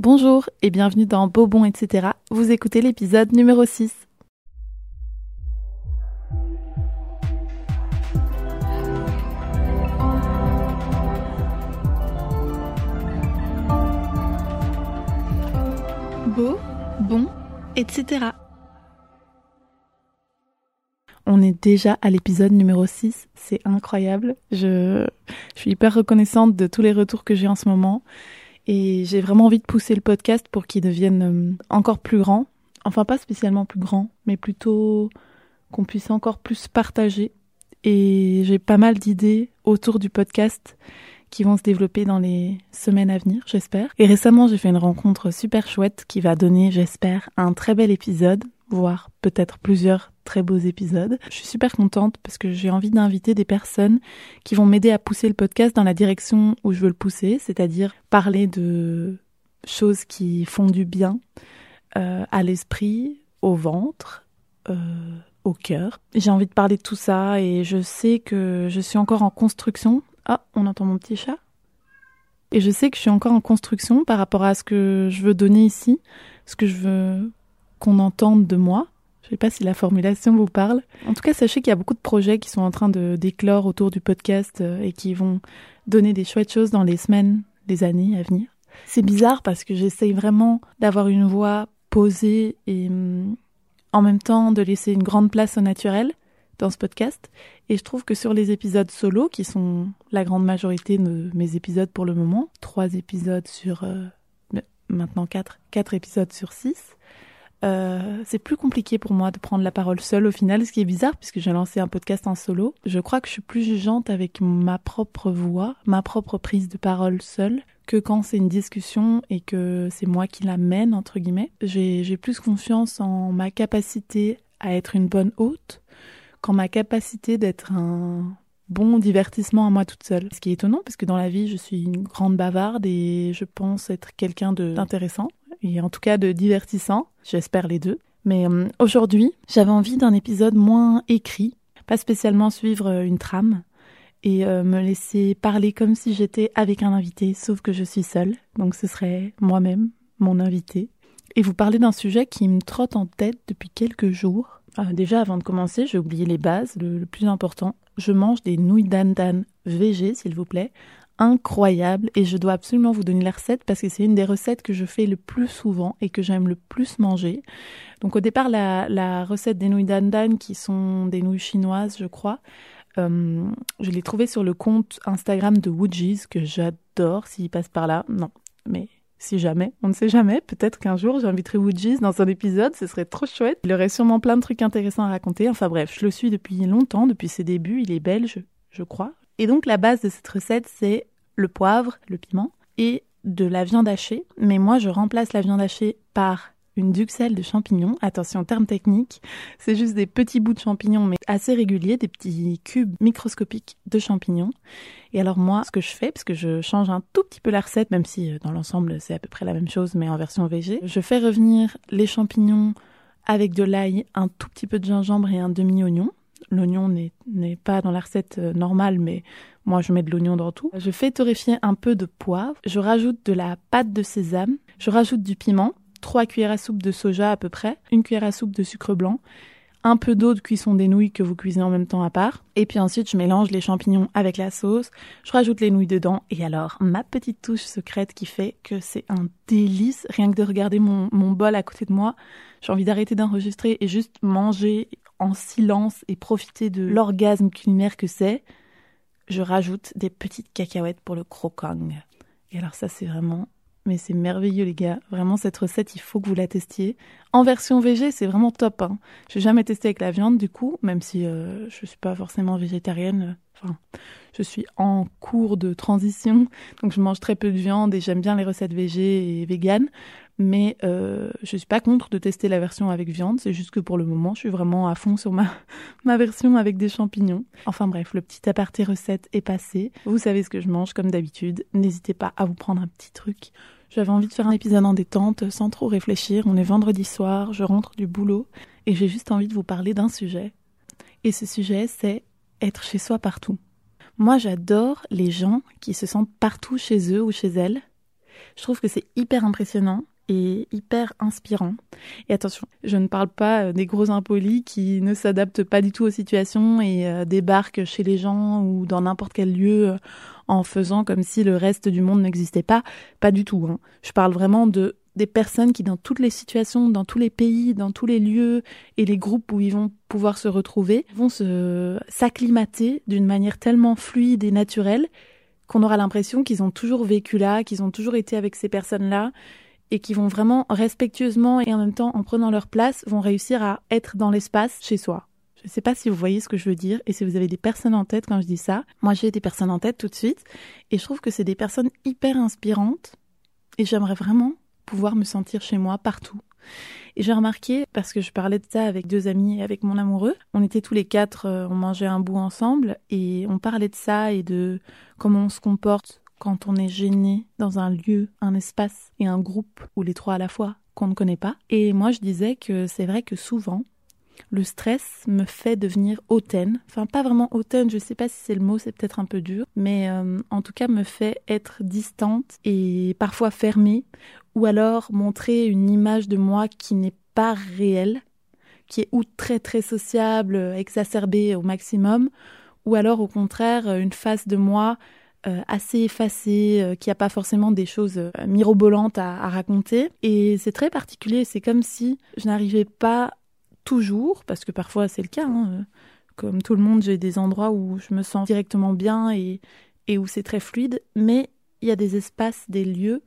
Bonjour et bienvenue dans Bobon, etc. Vous écoutez l'épisode numéro 6. Beau, bon, etc. On est déjà à l'épisode numéro 6, c'est incroyable. Je, je suis hyper reconnaissante de tous les retours que j'ai en ce moment. Et j'ai vraiment envie de pousser le podcast pour qu'il devienne euh, encore plus grand. Enfin, pas spécialement plus grand, mais plutôt qu'on puisse encore plus partager. Et j'ai pas mal d'idées autour du podcast qui vont se développer dans les semaines à venir, j'espère. Et récemment, j'ai fait une rencontre super chouette qui va donner, j'espère, un très bel épisode, voire peut-être plusieurs très beaux épisodes. Je suis super contente parce que j'ai envie d'inviter des personnes qui vont m'aider à pousser le podcast dans la direction où je veux le pousser, c'est-à-dire parler de choses qui font du bien euh, à l'esprit, au ventre, euh, au cœur. J'ai envie de parler de tout ça et je sais que je suis encore en construction. Ah, on entend mon petit chat. Et je sais que je suis encore en construction par rapport à ce que je veux donner ici, ce que je veux qu'on entende de moi. Je ne sais pas si la formulation vous parle. En tout cas, sachez qu'il y a beaucoup de projets qui sont en train de d'éclore autour du podcast euh, et qui vont donner des chouettes choses dans les semaines, les années à venir. C'est bizarre parce que j'essaye vraiment d'avoir une voix posée et hum, en même temps de laisser une grande place au naturel dans ce podcast. Et je trouve que sur les épisodes solo, qui sont la grande majorité de mes épisodes pour le moment, trois épisodes sur euh, maintenant quatre, quatre épisodes sur six, euh, c'est plus compliqué pour moi de prendre la parole seule au final, ce qui est bizarre puisque j'ai lancé un podcast en solo. Je crois que je suis plus jugeante avec ma propre voix, ma propre prise de parole seule que quand c'est une discussion et que c'est moi qui la mène, entre guillemets. J'ai plus confiance en ma capacité à être une bonne hôte qu'en ma capacité d'être un bon divertissement à moi toute seule. Ce qui est étonnant parce que dans la vie, je suis une grande bavarde et je pense être quelqu'un d'intéressant et en tout cas de divertissant. J'espère les deux. Mais euh, aujourd'hui, j'avais envie d'un épisode moins écrit, pas spécialement suivre euh, une trame et euh, me laisser parler comme si j'étais avec un invité, sauf que je suis seule. Donc ce serait moi-même, mon invité. Et vous parler d'un sujet qui me trotte en tête depuis quelques jours. déjà, avant de commencer, j'ai oublié les bases, le, plus important. Je mange des nouilles d'andan VG, s'il vous plaît, incroyable et je dois absolument vous donner la recette parce que c'est une des recettes que je fais le plus souvent et que j'aime le plus manger. Donc au départ, la, recette des nouilles dandan qui sont des nouilles chinoises, je crois, euh, je l'ai trouvée sur le compte Instagram de Woodjies que j'adore s'il passe par là. Non, mais si jamais, on ne sait jamais, peut-être qu'un jour j'inviterai Woodjies dans un épisode, ce serait trop chouette. Il aurait sûrement plein de trucs intéressants à raconter. Enfin bref, je le suis depuis longtemps, depuis ses débuts, il est belge, je crois. Et donc la base de cette recette, c'est le poivre, le piment et de la viande hachée. Mais moi, je remplace la viande hachée par une duxelle de champignons. Attention, terme technique, c'est juste des petits bouts de champignons, mais assez réguliers, des petits cubes microscopiques de champignons. Et alors moi, ce que je fais, parce que je change un tout petit peu la recette, même si euh, dans l'ensemble c'est à peu près la même chose, mais en version végé, je fais revenir les champignons avec de l'ail, un tout petit peu de gingembre et un demi-oignon. L'oignon n'est pas dans la recette euh, normale, mais moi je mets de l'oignon dans tout. Je fais torréfier un peu de poivre. Je rajoute de la pâte de sésame. Je rajoute du piment. 3 cuillères à soupe de soja à peu près. Une cuillère à soupe de sucre blanc. Un peu d'eau de cuisson des nouilles que vous cuisinez en même temps à part. Et puis ensuite, je mélange les champignons avec la sauce. Je rajoute les nouilles dedans. Et alors, ma petite touche secrète qui fait que c'est un délice. Rien que de regarder mon, mon bol à côté de moi, j'ai envie d'arrêter d'enregistrer et juste manger en silence et profiter de l'orgasme culinaire que c'est, je rajoute des petites cacahuètes pour le croquant. Et alors ça c'est vraiment mais c'est merveilleux les gars. Vraiment cette recette, il faut que vous la testiez. En version végé, c'est vraiment top. Hein. Je n'ai jamais testé avec la viande du coup, même si euh, je suis pas forcément végétarienne. Enfin, je suis en cours de transition, donc je mange très peu de viande et j'aime bien les recettes végé et véganes mais euh, je suis pas contre de tester la version avec viande, c'est juste que pour le moment, je suis vraiment à fond sur ma, ma version avec des champignons. Enfin bref, le petit aparté recette est passé. Vous savez ce que je mange comme d'habitude. N'hésitez pas à vous prendre un petit truc. J'avais envie de faire un épisode en détente, sans trop réfléchir. On est vendredi soir, je rentre du boulot et j'ai juste envie de vous parler d'un sujet. Et ce sujet, c'est être chez soi partout. Moi, j'adore les gens qui se sentent partout chez eux ou chez elles Je trouve que c'est hyper impressionnant et hyper inspirant. Et attention, je ne parle pas euh, des gros impolis qui ne s'adaptent pas du tout aux situations et euh, débarquent chez les gens ou dans n'importe quel lieu euh, en faisant comme si le reste du monde n'existait pas. Pas du tout. Hein. Je parle vraiment de des personnes qui, dans toutes les situations, dans tous les pays, dans tous les lieux et les groupes où ils vont pouvoir se retrouver, vont se s'acclimater d'une manière tellement fluide et naturelle qu'on aura l'impression qu'ils ont toujours vécu là, qu'ils ont toujours été avec ces personnes-là et qui vont vraiment respectueusement et en même temps en prenant leur place vont réussir à être dans l'espace chez soi. Je ne sais pas si vous voyez ce que je veux dire et si vous avez des personnes en tête quand je dis ça. Moi, j'ai des personnes en tête tout de suite et je trouve que c'est des personnes hyper inspirantes et j'aimerais vraiment pouvoir me sentir chez moi partout. Et j'ai remarqué, parce que je parlais de ça avec deux amis et avec mon amoureux, on était tous les quatre, euh, on mangeait un bout ensemble et on parlait de ça et de comment on se comporte quand on est gêné dans un lieu, un espace et un groupe, ou les trois à la fois, qu'on ne connaît pas. Et moi, je disais que c'est vrai que souvent, le stress me fait devenir hautaine. Enfin, pas vraiment hautaine, je sais pas si c'est le mot, c'est peut-être un peu dur, mais euh, en tout cas me fait être distante et parfois fermée, ou alors montrer une image de moi qui n'est pas réelle, qui est ou très très sociable, exacerbée au maximum, ou alors au contraire une face de moi euh, assez effacée, euh, qui n'a pas forcément des choses euh, mirobolantes à, à raconter. Et c'est très particulier, c'est comme si je n'arrivais pas toujours, parce que parfois c'est le cas, hein, comme tout le monde, j'ai des endroits où je me sens directement bien et, et où c'est très fluide, mais il y a des espaces, des lieux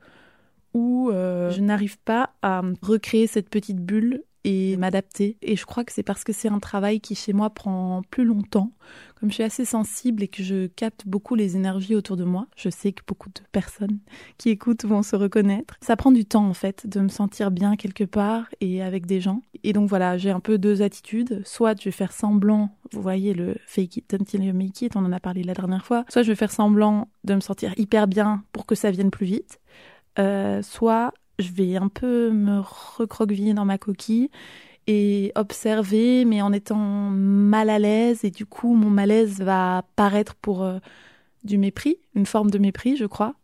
où je n'arrive pas à recréer cette petite bulle et m'adapter. Et je crois que c'est parce que c'est un travail qui chez moi prend plus longtemps. Comme je suis assez sensible et que je capte beaucoup les énergies autour de moi, je sais que beaucoup de personnes qui écoutent vont se reconnaître. Ça prend du temps en fait de me sentir bien quelque part et avec des gens. Et donc voilà, j'ai un peu deux attitudes. Soit je vais faire semblant, vous voyez le fake it until you make it, on en a parlé la dernière fois. Soit je vais faire semblant de me sentir hyper bien pour que ça vienne plus vite. Euh, soit je vais un peu me recroqueviller dans ma coquille et observer, mais en étant mal à l'aise. Et du coup, mon malaise va paraître pour euh, du mépris, une forme de mépris, je crois.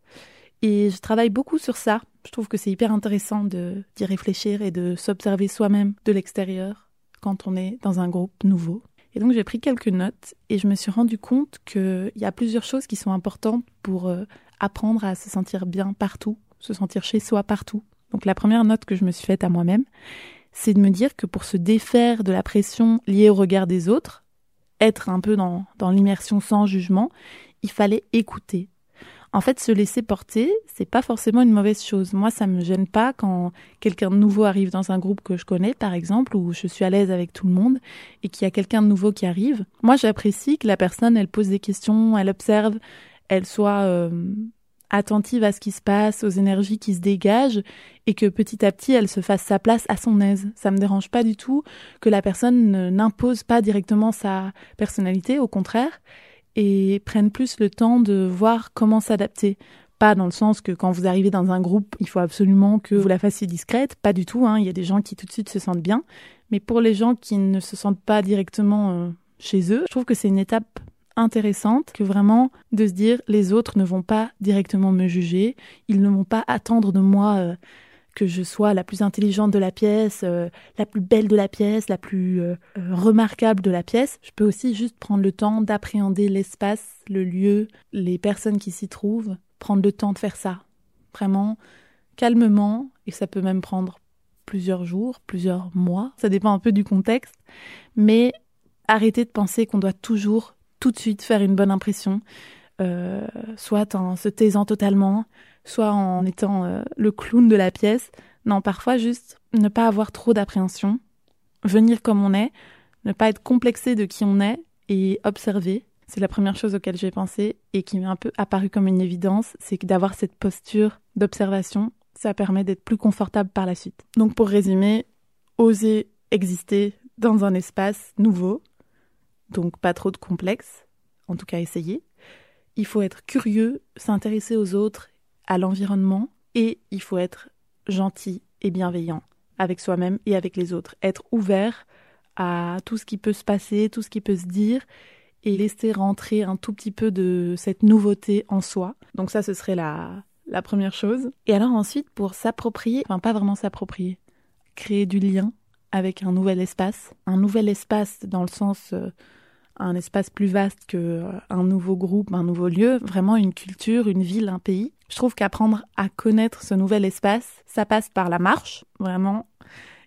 Et je travaille beaucoup sur ça. Je trouve que c'est hyper intéressant d'y réfléchir et de s'observer soi-même de l'extérieur quand on est dans un groupe nouveau. Et donc j'ai pris quelques notes et je me suis rendu compte qu'il y a plusieurs choses qui sont importantes pour euh, apprendre à se sentir bien partout se sentir chez soi partout. Donc la première note que je me suis faite à moi-même, c'est de me dire que pour se défaire de la pression liée au regard des autres, être un peu dans, dans l'immersion sans jugement, il fallait écouter. En fait, se laisser porter, c'est pas forcément une mauvaise chose. Moi, ça me gêne pas quand quelqu'un de nouveau arrive dans un groupe que je connais, par exemple, où je suis à l'aise avec tout le monde et qu'il y a quelqu'un de nouveau qui arrive. Moi, j'apprécie que la personne, elle pose des questions, elle observe, elle soit euh, attentive à ce qui se passe, aux énergies qui se dégagent, et que petit à petit elle se fasse sa place à son aise. Ça me dérange pas du tout que la personne n'impose pas directement sa personnalité, au contraire, et prenne plus le temps de voir comment s'adapter. Pas dans le sens que quand vous arrivez dans un groupe, il faut absolument que vous la fassiez discrète, pas du tout. Hein. Il y a des gens qui tout de suite se sentent bien, mais pour les gens qui ne se sentent pas directement euh, chez eux, je trouve que c'est une étape intéressante que vraiment de se dire les autres ne vont pas directement me juger, ils ne vont pas attendre de moi euh, que je sois la plus intelligente de la pièce, euh, la plus belle de la pièce, la plus euh, remarquable de la pièce. Je peux aussi juste prendre le temps d'appréhender l'espace, le lieu, les personnes qui s'y trouvent, prendre le temps de faire ça. Vraiment calmement, et ça peut même prendre plusieurs jours, plusieurs mois, ça dépend un peu du contexte, mais arrêter de penser qu'on doit toujours tout de suite faire une bonne impression, euh, soit en se taisant totalement, soit en étant euh, le clown de la pièce. Non, parfois juste ne pas avoir trop d'appréhension, venir comme on est, ne pas être complexé de qui on est et observer. C'est la première chose auquel j'ai pensé et qui m'est un peu apparu comme une évidence, c'est que d'avoir cette posture d'observation, ça permet d'être plus confortable par la suite. Donc pour résumer, oser exister dans un espace nouveau, donc pas trop de complexe, en tout cas essayer. Il faut être curieux, s'intéresser aux autres, à l'environnement, et il faut être gentil et bienveillant avec soi-même et avec les autres. Être ouvert à tout ce qui peut se passer, tout ce qui peut se dire, et laisser rentrer un tout petit peu de cette nouveauté en soi. Donc ça, ce serait la, la première chose. Et alors ensuite, pour s'approprier, enfin pas vraiment s'approprier, créer du lien avec un nouvel espace. Un nouvel espace dans le sens euh, un espace plus vaste que euh, un nouveau groupe, un nouveau lieu, vraiment une culture, une ville, un pays. Je trouve qu'apprendre à connaître ce nouvel espace, ça passe par la marche, vraiment.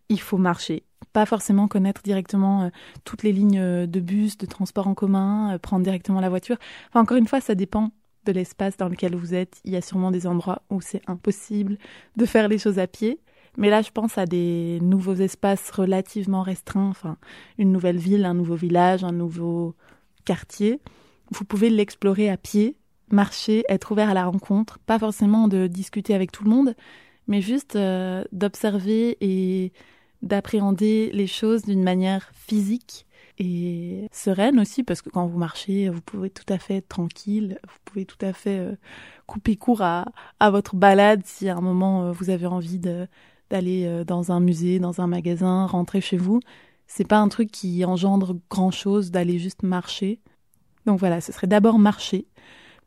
Il faut marcher, pas forcément connaître directement euh, toutes les lignes de bus, de transport en commun, prendre directement la voiture. Enfin, encore une fois, ça dépend de l'espace dans lequel vous êtes. Il y a sûrement des endroits où c'est impossible de faire les choses à pied. Mais là, je pense à des nouveaux espaces relativement restreints, enfin, une nouvelle ville, un nouveau village, un nouveau quartier. Vous pouvez l'explorer à pied, marcher, être ouvert à la rencontre, pas forcément de discuter avec tout le monde, mais juste euh, d'observer et d'appréhender les choses d'une manière physique et sereine aussi, parce que quand vous marchez, vous pouvez tout à fait être tranquille, vous pouvez tout à fait euh, couper court à, votre balade si à un moment euh, vous avez envie de d'aller euh, dans un musée, dans un magasin, rentrer chez vous. C'est pas un truc qui engendre grand chose d'aller juste marcher. Donc voilà, ce serait d'abord marcher,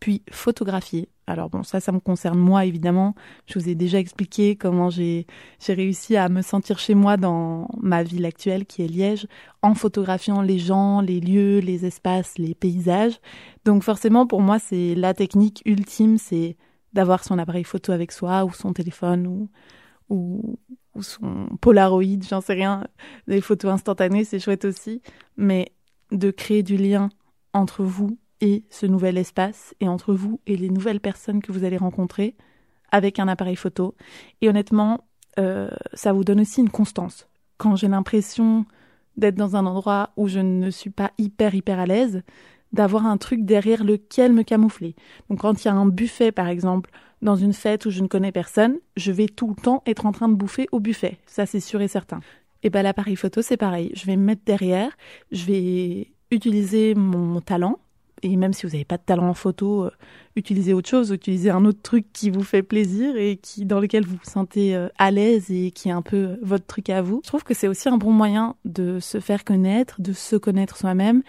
puis photographier. Alors bon, ça, ça me concerne moi évidemment. Je vous ai déjà expliqué comment j'ai j'ai réussi à me sentir chez moi dans ma ville actuelle qui est Liège, en photographiant les gens, les lieux, les espaces, les paysages. Donc forcément, pour moi, c'est la technique ultime, c'est d'avoir son appareil photo avec soi ou son téléphone ou ou, son Polaroid, j'en sais rien. Des photos instantanées, c'est chouette aussi. Mais de créer du lien entre vous et ce nouvel espace, et entre vous et les nouvelles personnes que vous allez rencontrer avec un appareil photo. Et honnêtement, euh, ça vous donne aussi une constance. Quand j'ai l'impression d'être dans un endroit où je ne suis pas hyper hyper à l'aise, d'avoir un truc derrière lequel me camoufler. Donc quand il y a un buffet par exemple dans une fête où je ne connais personne, je vais tout le temps être en train de bouffer au buffet. Ça, c'est sûr et certain. Et ben l'appareil photo, c'est pareil. Je vais me mettre derrière, je vais utiliser mon talent. Et même si vous n'avez pas de talent en photo, euh, utilisez autre chose, utilisez un autre truc qui vous fait plaisir et qui dans lequel vous vous sentez euh, à l'aise et qui est un peu euh, votre truc à vous. Je trouve que c'est aussi un bon moyen de se faire connaître, de se connaître soi-même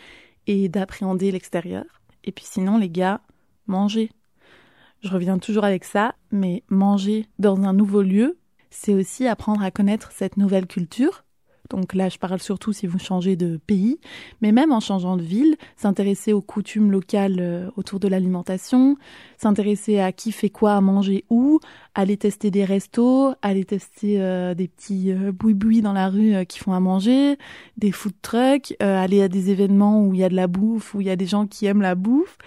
et d'appréhender l'extérieur. Et puis sinon, les gars, mangez. Je reviens toujours avec ça, mais manger dans un nouveau lieu, c'est aussi apprendre à connaître cette nouvelle culture. Donc là, je parle surtout si vous changez de pays, mais même en changeant de ville, s'intéresser aux coutumes locales euh, autour de l'alimentation, s'intéresser à qui fait quoi à manger où, aller tester des restos, aller tester euh, des petits euh, dans la rue qui font à manger, des food trucks, aller à des événements où il y a de la bouffe, où il y a des gens qui aiment la bouffe.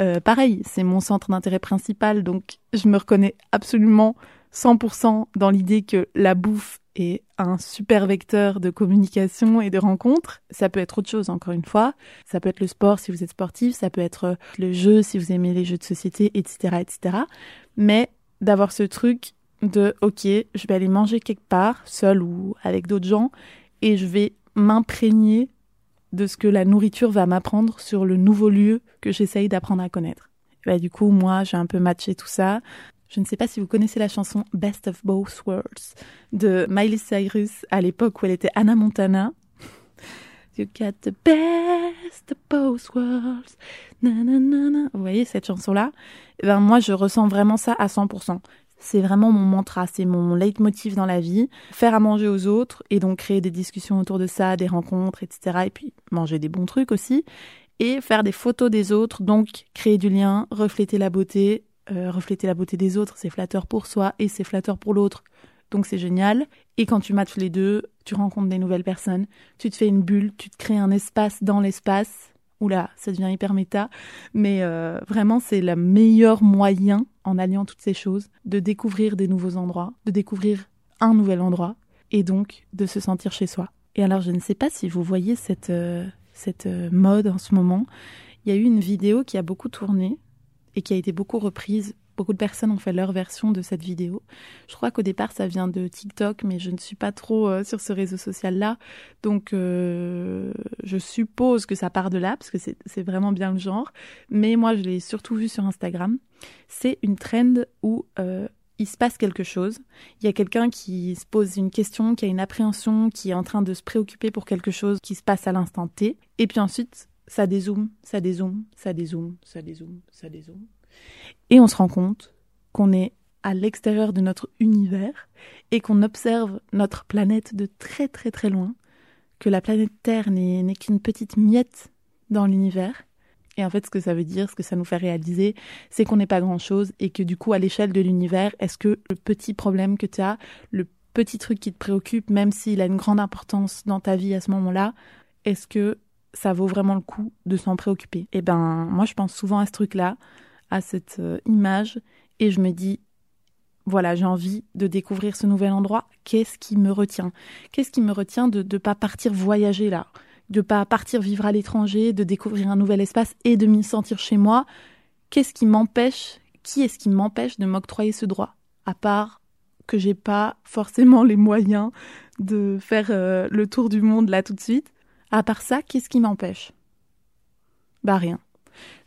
Euh, pareil, c'est mon centre d'intérêt principal, donc je me reconnais absolument 100% dans l'idée que la bouffe est un super vecteur de communication et de rencontre. Ça peut être autre chose, encore une fois. Ça peut être le sport si vous êtes sportif, ça peut être le jeu si vous aimez les jeux de société, etc., etc. Mais d'avoir ce truc de, ok, je vais aller manger quelque part, seul ou avec d'autres gens, et je vais m'imprégner de ce que la nourriture va m'apprendre sur le nouveau lieu que j'essaye d'apprendre à connaître. bah, du coup, moi, j'ai un peu matché tout ça. Je ne sais pas si vous connaissez la chanson Best of Both Worlds de Miley Cyrus à l'époque où elle était Anna Montana. You got the best of both worlds. Na, na, na, Vous voyez cette chanson-là? Eh ben, Moi, je ressens vraiment ça à 100%. C'est vraiment mon mantra, c'est mon leitmotiv dans la vie. Faire à manger aux autres et donc créer des discussions autour de ça, des rencontres, etc. Et puis manger des bons trucs aussi. Et faire des photos des autres, donc créer du lien, refléter la beauté. Euh, refléter la beauté des autres, c'est flatteur pour soi et c'est flatteur pour l'autre. Donc c'est génial. Et quand tu matches les deux, tu rencontres des nouvelles personnes, tu te fais une bulle, tu te crées un espace dans l'espace oula, ça devient hyper méta, mais euh, vraiment c'est le meilleur moyen, en alliant toutes ces choses, de découvrir des nouveaux endroits, de découvrir un nouvel endroit, et donc de se sentir chez soi. Et alors je ne sais pas si vous voyez cette, euh, euh, mode en ce moment, il y a eu une vidéo qui a beaucoup tourné et qui a été beaucoup reprise Beaucoup de personnes ont fait leur version de cette vidéo. Je crois qu'au départ, ça vient de TikTok, mais je ne suis pas trop euh, sur ce réseau social-là. Donc, euh, je suppose que ça part de là, parce que c'est vraiment bien le genre. Mais moi, je l'ai surtout vu sur Instagram. C'est une trend où euh, il se passe quelque chose. Il y a quelqu'un qui se pose une question, qui a une appréhension, qui est en train de se préoccuper pour quelque chose qui se passe à l'instant T. Et puis ensuite, ça dézoome, ça dézoome, ça dézoome, ça dézoome, ça dézoome. Et on se rend compte qu'on est à l'extérieur de notre univers et qu'on observe notre planète de très très très loin, que la planète Terre n'est qu'une petite miette dans l'univers. Et en fait, ce que ça veut dire, ce que ça nous fait réaliser, c'est qu'on n'est pas grand-chose et que du coup, à l'échelle de l'univers, est-ce que le petit problème que tu as, le petit truc qui te préoccupe, même s'il a une grande importance dans ta vie à ce moment-là, est-ce que ça vaut vraiment le coup de s'en préoccuper? Eh ben, moi, je pense souvent à ce truc-là, à cette euh, image, et je me dis, voilà, j'ai envie de découvrir ce nouvel endroit. Qu'est-ce qui me retient? Qu'est-ce qui me retient de ne pas partir voyager là? De pas partir vivre à l'étranger, de découvrir un nouvel espace et de m'y sentir chez moi? Qu'est-ce qui m'empêche Qui est-ce qui m'empêche de m'octroyer ce droit? À part que j'ai pas forcément les moyens de faire euh, le tour du monde là tout de suite. À part ça, qu'est-ce qui m'empêche? Bah rien.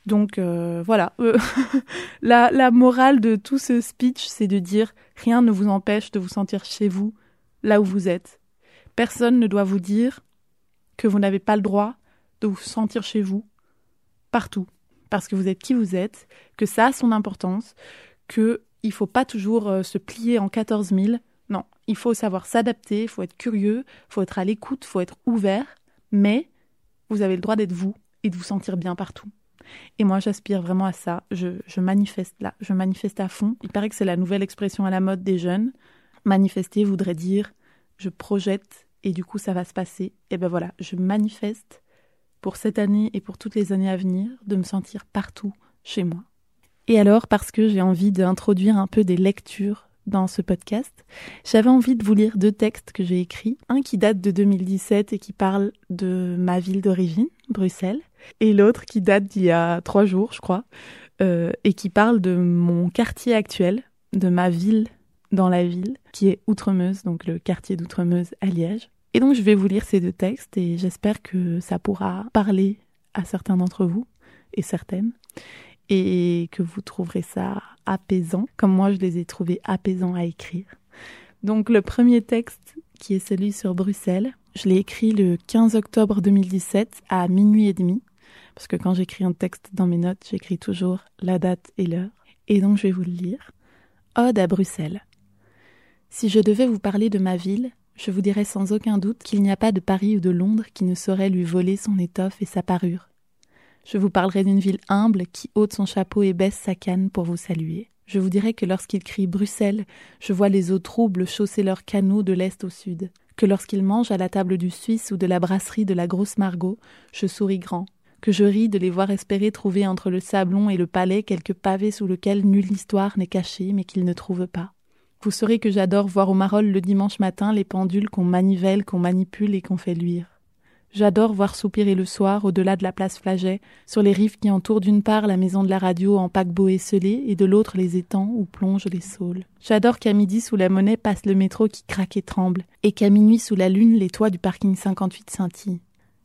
Donc euh, voilà, euh, la, morale de tout ce speech, c'est de dire rien ne vous empêche de vous sentir chez vous, là où vous êtes. Personne ne doit vous dire que vous n'avez pas le droit de vous sentir chez vous, partout, parce que vous êtes qui vous êtes, que ça a son importance, que il faut pas toujours euh, se plier en 14 000. Non, il faut savoir s'adapter, il faut être curieux, il faut être à l'écoute, il faut être ouvert, mais vous avez le droit d'être vous et de vous sentir bien partout. Et moi, j'aspire vraiment à ça. Je, je, manifeste là, je manifeste à fond. Il paraît que c'est la nouvelle expression à la mode des jeunes. Manifester voudrait dire je projette et du coup ça va se passer. Et ben voilà, je manifeste pour cette année et pour toutes les années à venir de me sentir partout chez moi. Et alors, parce que j'ai envie d'introduire un peu des lectures dans ce podcast, j'avais envie de vous lire deux textes que j'ai écrits. Un qui date de 2017 et qui parle de ma ville d'origine, Bruxelles, et l'autre qui date d'il y a trois jours, je crois, euh, et qui parle de mon quartier actuel, de ma ville dans la ville, qui est Outremeuse, donc le quartier d'Outremeuse à Liège. Et donc je vais vous lire ces deux textes et j'espère que ça pourra parler à certains d'entre vous et certaines et que vous trouverez ça apaisant, comme moi je les ai trouvés apaisants à écrire. Donc le premier texte, qui est celui sur Bruxelles, je l'ai écrit le 15 octobre 2017 à minuit et demi, parce que quand j'écris un texte dans mes notes, j'écris toujours la date et l'heure. Et donc je vais vous le lire. Ode à Bruxelles. Si je devais vous parler de ma ville, je vous dirais sans aucun doute qu'il n'y a pas de Paris ou de Londres qui ne saurait lui voler son étoffe et sa parure. Je vous parlerai d'une ville humble qui ôte son chapeau et baisse sa canne pour vous saluer. Je vous dirai que lorsqu'il crie Bruxelles, je vois les eaux troubles chausser leurs canaux de l'est au sud, que lorsqu'il mange à la table du Suisse ou de la brasserie de la grosse Margot, je souris grand, que je ris de les voir espérer trouver entre le sablon et le palais quelque pavé sous lequel nulle histoire n'est cachée mais qu'ils ne trouvent pas. Vous saurez que j'adore voir au Marolles le dimanche matin les pendules qu'on manivelle, qu'on manipule et qu'on fait luire. J'adore voir soupirer le soir, au-delà de la place Flaget, sur les rives qui entourent d'une part la maison de la radio en paquebot esselé et de l'autre les étangs où plongent les saules. J'adore qu'à midi sous la monnaie passe le métro qui craque et tremble, et qu'à minuit sous la lune les toits du parking 58 scintillent.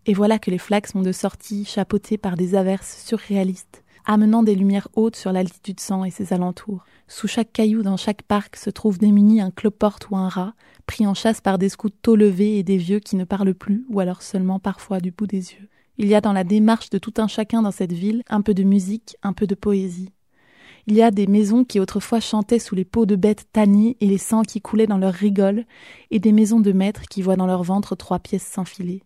Et voilà que les flaques sont de sortie, chapeautées par des averses surréalistes, amenant des lumières hautes sur l'altitude 100 et ses alentours. Sous chaque caillou dans chaque parc se trouve démuni un cloporte ou un rat, pris en chasse par des scouts tôt levés et des vieux qui ne parlent plus, ou alors seulement parfois du bout des yeux. Il y a dans la démarche de tout un chacun dans cette ville un peu de musique, un peu de poésie. Il y a des maisons qui autrefois chantaient sous les peaux de bêtes tannées et les sangs qui coulaient dans leurs rigoles, et des maisons de maîtres qui voient dans leur ventre trois pièces s'enfiler.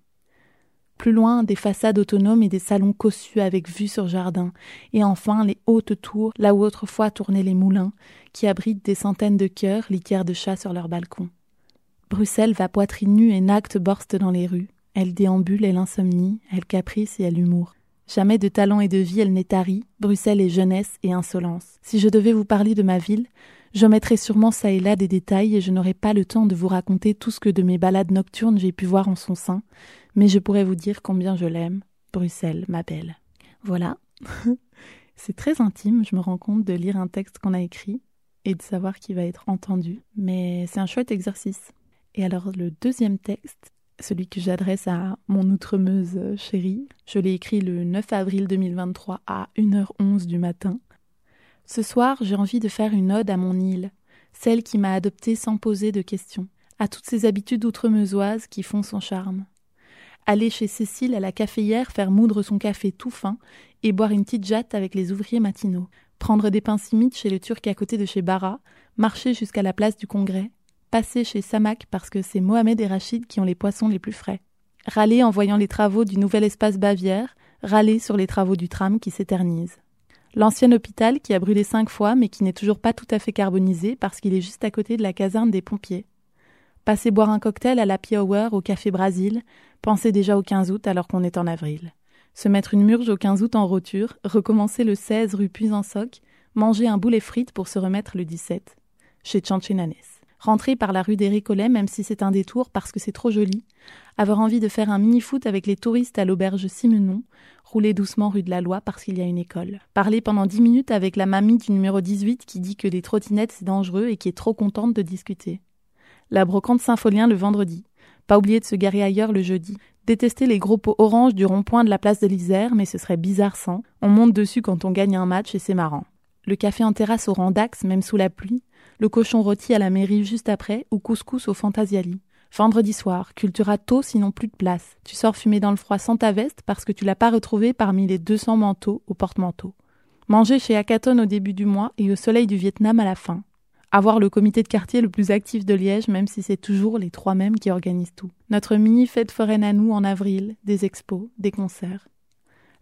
Plus loin, des façades autonomes et des salons cossus avec vue sur jardin, et enfin les hautes tours, là où autrefois tournaient les moulins, qui abritent des centaines de cœurs, litières de chats sur leurs balcons. Bruxelles va poitrine nue et nacte borste dans les rues. Elle déambule, elle insomnie, elle caprice et elle humour. Jamais de talent et de vie elle n'est tarie. Bruxelles est jeunesse et insolence. Si je devais vous parler de ma ville, j'omettrais sûrement ça et là des détails et je n'aurais pas le temps de vous raconter tout ce que de mes balades nocturnes j'ai pu voir en son sein, mais je pourrais vous dire combien je l'aime. Bruxelles, ma belle. Voilà. C'est très intime, je me rends compte de lire un texte qu'on a écrit et de savoir qu'il va être entendu, mais c'est un chouette exercice. Et alors le deuxième texte, celui que j'adresse à mon outremeuse chérie, je l'ai écrit le 9 avril 2023 à 1h11 du matin. Ce soir, j'ai envie de faire une ode à mon île, celle qui m'a adoptée sans poser de questions, à toutes ces habitudes outremeusoises qui font son charme. Aller chez Cécile à la caféière faire moudre son café tout fin et boire une petite jatte avec les ouvriers matinaux. Prendre des pains simites chez le turc à côté de chez Bara, marcher jusqu'à la place du Congrès, passer chez Samak parce que c'est Mohamed et Rachid qui ont les poissons les plus frais, râler en voyant les travaux du nouvel espace Bavière, râler sur les travaux du tram qui s'éternisent. L'ancien hôpital qui a brûlé cinq fois mais qui n'est toujours pas tout à fait carbonisé parce qu'il est juste à côté de la caserne des pompiers. Passer boire un cocktail à la Hour au Café Brasil, penser déjà au 15 août alors qu'on est en avril. Se mettre une murge au 15 août en roture, recommencer le 16 rue Puisansoc, manger un boulet frites pour se remettre le 17, chez Chanchinanes. Rentrer par la rue des Récollets même si c'est un détour parce que c'est trop joli, avoir envie de faire un mini-foot avec les touristes à l'auberge Simenon, rouler doucement rue de la Loi parce qu'il y a une école. Parler pendant dix minutes avec la mamie du numéro 18 qui dit que les trottinettes c'est dangereux et qui est trop contente de discuter. La brocante Saint-Folien le vendredi. Pas oublier de se garer ailleurs le jeudi. Détester les gros pots orange du rond-point de la place de l'Isère, mais ce serait bizarre sans. On monte dessus quand on gagne un match et c'est marrant. Le café en terrasse au rang d'axe, même sous la pluie. Le cochon rôti à la mairie juste après, ou couscous au Fantasiali. Vendredi soir, cultura tôt sinon plus de place. Tu sors fumer dans le froid sans ta veste parce que tu l'as pas retrouvé parmi les 200 manteaux au porte-manteau. Manger chez Akaton au début du mois et au soleil du Vietnam à la fin. Avoir le comité de quartier le plus actif de Liège, même si c'est toujours les trois mêmes qui organisent tout. Notre mini-fête foraine à nous en avril, des expos, des concerts.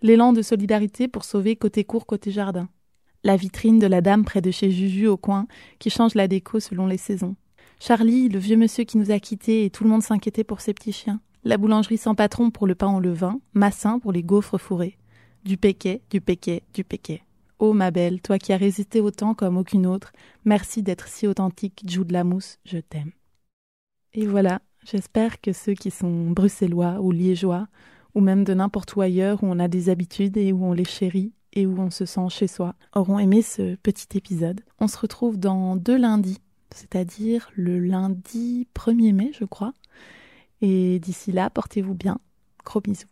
L'élan de solidarité pour sauver côté court, côté jardin. La vitrine de la dame près de chez Juju au coin, qui change la déco selon les saisons. Charlie, le vieux monsieur qui nous a quittés et tout le monde s'inquiétait pour ses petits chiens. La boulangerie sans patron pour le pain au levain, Massin pour les gaufres fourrés. Du péquet, du péquet, du péquet. Oh ma belle, toi qui as résisté autant comme aucune autre, merci d'être si authentique, Joue de la mousse, je t'aime. Et voilà, j'espère que ceux qui sont bruxellois ou liégeois, ou même de n'importe où ailleurs où on a des habitudes et où on les chérit et où on se sent chez soi, auront aimé ce petit épisode. On se retrouve dans deux lundis c'est-à-dire le lundi 1er mai, je crois. Et d'ici là, portez-vous bien. Gros bisous.